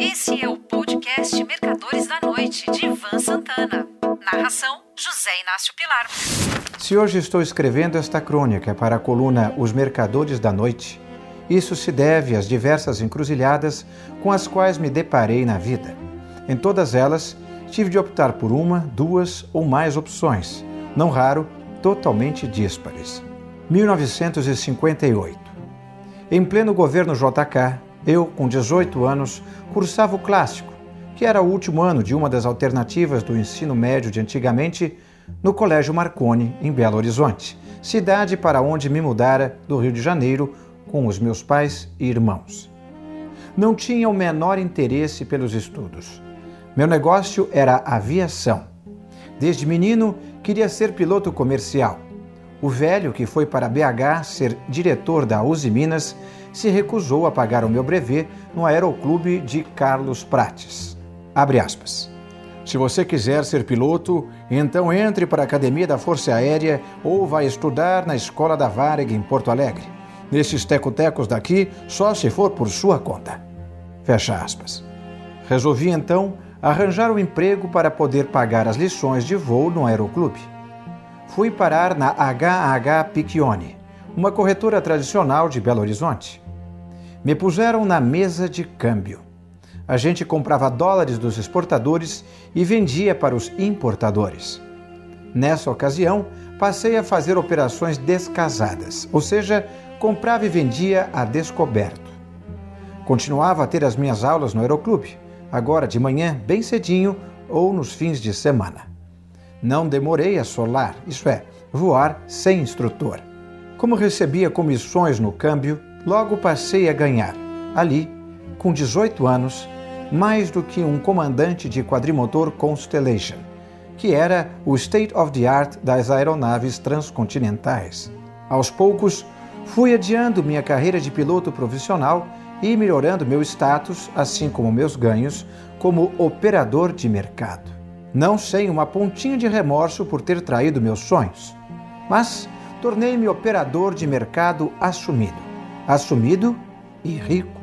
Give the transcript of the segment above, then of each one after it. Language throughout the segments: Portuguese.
Esse é o podcast Mercadores da Noite, de Ivan Santana. Narração: José Inácio Pilar. Se hoje estou escrevendo esta crônica para a coluna Os Mercadores da Noite, isso se deve às diversas encruzilhadas com as quais me deparei na vida. Em todas elas, tive de optar por uma, duas ou mais opções, não raro, totalmente díspares. 1958. Em pleno governo JK, eu, com 18 anos, cursava o clássico, que era o último ano de uma das alternativas do ensino médio de antigamente, no Colégio Marconi, em Belo Horizonte, cidade para onde me mudara do Rio de Janeiro com os meus pais e irmãos. Não tinha o menor interesse pelos estudos. Meu negócio era aviação. Desde menino, queria ser piloto comercial. O velho, que foi para BH ser diretor da Uzi Minas, se recusou a pagar o meu brevet no Aeroclube de Carlos Prates. Abre aspas. Se você quiser ser piloto, então entre para a Academia da Força Aérea ou vai estudar na Escola da Varig em Porto Alegre. Nesses tecotecos daqui, só se for por sua conta. Fecha aspas. Resolvi então arranjar um emprego para poder pagar as lições de voo no aeroclube. Fui parar na HH Piccione, uma corretora tradicional de Belo Horizonte. Me puseram na mesa de câmbio. A gente comprava dólares dos exportadores e vendia para os importadores. Nessa ocasião, passei a fazer operações descasadas, ou seja, comprava e vendia a descoberto. Continuava a ter as minhas aulas no aeroclube, agora de manhã, bem cedinho ou nos fins de semana. Não demorei a solar, isso é, voar sem instrutor. Como recebia comissões no câmbio, logo passei a ganhar, ali, com 18 anos, mais do que um comandante de quadrimotor Constellation, que era o state of the art das aeronaves transcontinentais. Aos poucos, fui adiando minha carreira de piloto profissional e melhorando meu status, assim como meus ganhos, como operador de mercado. Não sem uma pontinha de remorso por ter traído meus sonhos, mas tornei-me operador de mercado assumido. Assumido e rico.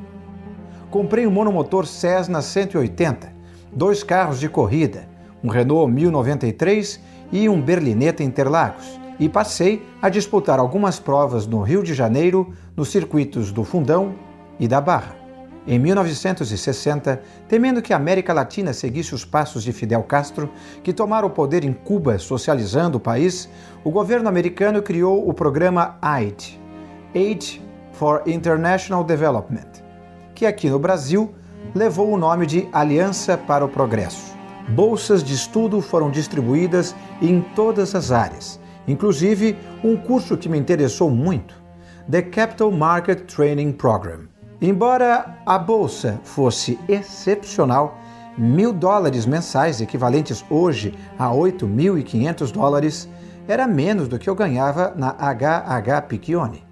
Comprei um monomotor Cessna 180, dois carros de corrida, um Renault 1093 e um Berlinetta Interlagos, e passei a disputar algumas provas no Rio de Janeiro, nos circuitos do Fundão e da Barra. Em 1960, temendo que a América Latina seguisse os passos de Fidel Castro, que tomara o poder em Cuba, socializando o país, o governo americano criou o programa AID Aid for International Development que aqui no Brasil levou o nome de Aliança para o Progresso. Bolsas de estudo foram distribuídas em todas as áreas, inclusive um curso que me interessou muito, The Capital Market Training Program. Embora a bolsa fosse excepcional, mil dólares mensais, equivalentes hoje a 8.500 dólares, era menos do que eu ganhava na HH Piccione.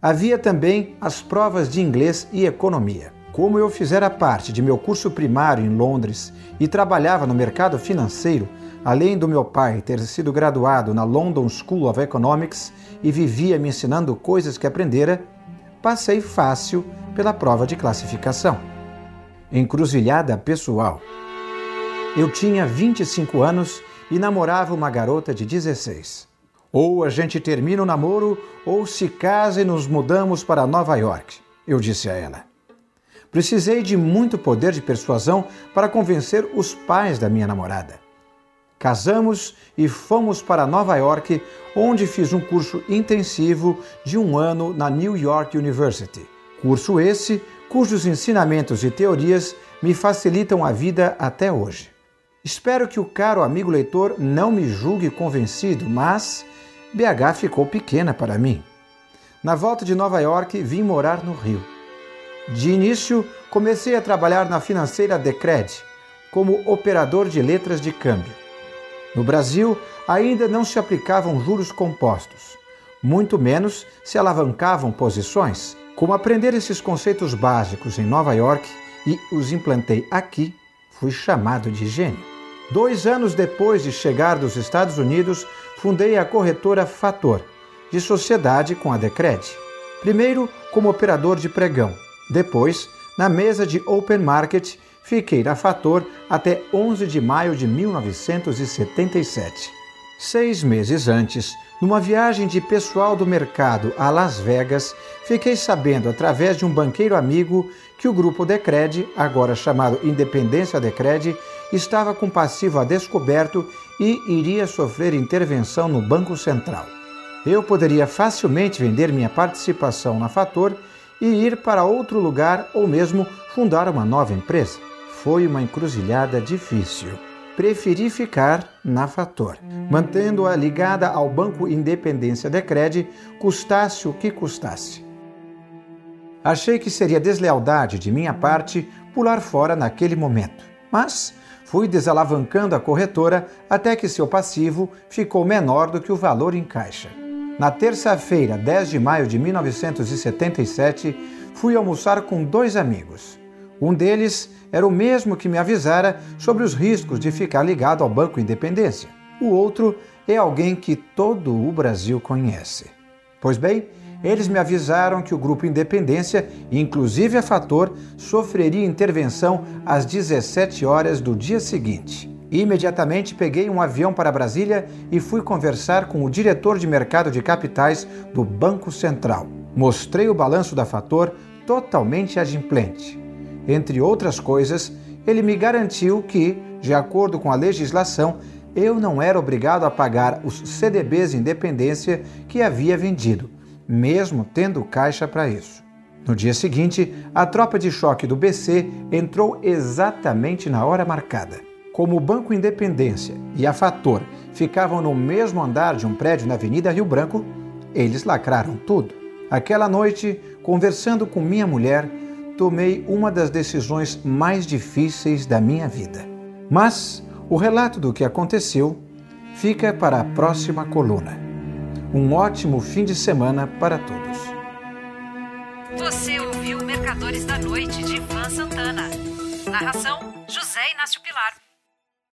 Havia também as provas de inglês e economia. Como eu fizera parte de meu curso primário em Londres e trabalhava no mercado financeiro, além do meu pai ter sido graduado na London School of Economics e vivia me ensinando coisas que aprendera, passei fácil pela prova de classificação. Encruzilhada pessoal. Eu tinha 25 anos e namorava uma garota de 16. Ou a gente termina o namoro ou se casa e nos mudamos para Nova York, eu disse a ela. Precisei de muito poder de persuasão para convencer os pais da minha namorada. Casamos e fomos para Nova York, onde fiz um curso intensivo de um ano na New York University. Curso esse cujos ensinamentos e teorias me facilitam a vida até hoje. Espero que o caro amigo leitor não me julgue convencido, mas BH ficou pequena para mim. Na volta de Nova York, vim morar no Rio. De início, comecei a trabalhar na financeira Decred como operador de letras de câmbio. No Brasil, ainda não se aplicavam juros compostos, muito menos se alavancavam posições. Como aprender esses conceitos básicos em Nova York e os implantei aqui, fui chamado de gênio. Dois anos depois de chegar dos Estados Unidos, fundei a corretora Fator, de sociedade com a Decred. Primeiro como operador de pregão, depois, na mesa de open market, fiquei na Fator até 11 de maio de 1977. Seis meses antes, numa viagem de pessoal do mercado a Las Vegas, fiquei sabendo, através de um banqueiro amigo, que o grupo Decred, agora chamado Independência Decred, estava com passivo a descoberto e iria sofrer intervenção no Banco Central. Eu poderia facilmente vender minha participação na Fator e ir para outro lugar ou mesmo fundar uma nova empresa. Foi uma encruzilhada difícil preferi ficar na Fator, mantendo-a ligada ao Banco Independência de Cred, custasse o que custasse. Achei que seria deslealdade de minha parte pular fora naquele momento, mas fui desalavancando a corretora até que seu passivo ficou menor do que o valor em caixa. Na terça-feira, 10 de maio de 1977, fui almoçar com dois amigos. Um deles era o mesmo que me avisara sobre os riscos de ficar ligado ao Banco Independência. O outro é alguém que todo o Brasil conhece. Pois bem, eles me avisaram que o Grupo Independência, inclusive a Fator, sofreria intervenção às 17 horas do dia seguinte. Imediatamente peguei um avião para Brasília e fui conversar com o diretor de mercado de capitais do Banco Central. Mostrei o balanço da Fator totalmente adimplente. Entre outras coisas, ele me garantiu que, de acordo com a legislação, eu não era obrigado a pagar os CDBs Independência que havia vendido, mesmo tendo caixa para isso. No dia seguinte, a tropa de choque do BC entrou exatamente na hora marcada. Como o Banco Independência e a Fator ficavam no mesmo andar de um prédio na Avenida Rio Branco, eles lacraram tudo. Aquela noite, conversando com minha mulher, tomei uma das decisões mais difíceis da minha vida. Mas o relato do que aconteceu fica para a próxima coluna. Um ótimo fim de semana para todos. Você ouviu Mercadores da Noite de Ivan Santana. Narração: José Inácio Pilar.